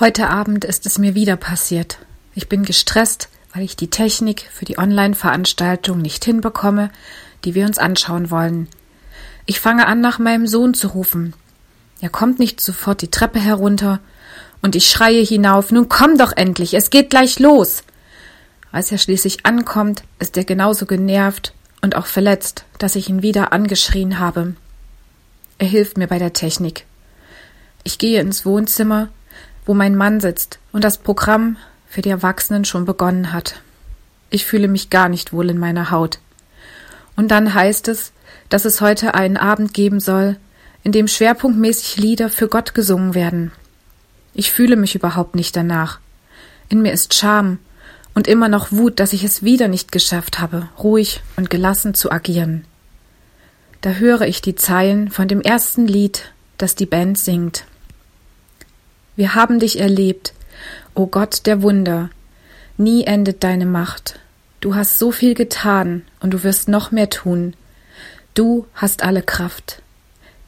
Heute Abend ist es mir wieder passiert. Ich bin gestresst, weil ich die Technik für die Online-Veranstaltung nicht hinbekomme, die wir uns anschauen wollen. Ich fange an, nach meinem Sohn zu rufen. Er kommt nicht sofort die Treppe herunter und ich schreie hinauf, nun komm doch endlich, es geht gleich los. Als er schließlich ankommt, ist er genauso genervt und auch verletzt, dass ich ihn wieder angeschrien habe. Er hilft mir bei der Technik. Ich gehe ins Wohnzimmer wo mein Mann sitzt und das Programm für die Erwachsenen schon begonnen hat. Ich fühle mich gar nicht wohl in meiner Haut. Und dann heißt es, dass es heute einen Abend geben soll, in dem schwerpunktmäßig Lieder für Gott gesungen werden. Ich fühle mich überhaupt nicht danach. In mir ist Scham und immer noch Wut, dass ich es wieder nicht geschafft habe, ruhig und gelassen zu agieren. Da höre ich die Zeilen von dem ersten Lied, das die Band singt. Wir haben dich erlebt, o Gott der Wunder. Nie endet deine Macht. Du hast so viel getan und du wirst noch mehr tun. Du hast alle Kraft.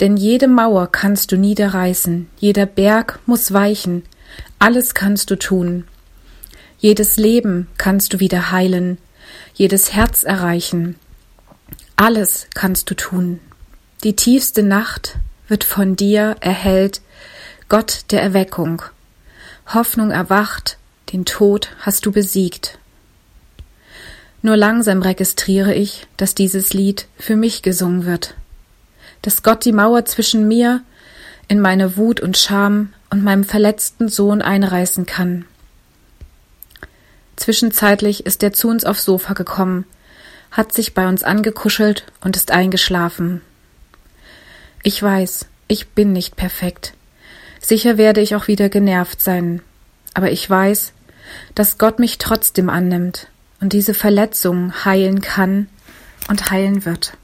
Denn jede Mauer kannst du niederreißen, jeder Berg muss weichen, alles kannst du tun. Jedes Leben kannst du wieder heilen, jedes Herz erreichen. Alles kannst du tun. Die tiefste Nacht wird von dir erhellt Gott der Erweckung. Hoffnung erwacht, den Tod hast du besiegt. Nur langsam registriere ich, dass dieses Lied für mich gesungen wird, dass Gott die Mauer zwischen mir, in meine Wut und Scham und meinem verletzten Sohn einreißen kann. Zwischenzeitlich ist er zu uns aufs Sofa gekommen, hat sich bei uns angekuschelt und ist eingeschlafen. Ich weiß, ich bin nicht perfekt. Sicher werde ich auch wieder genervt sein, aber ich weiß, dass Gott mich trotzdem annimmt und diese Verletzung heilen kann und heilen wird.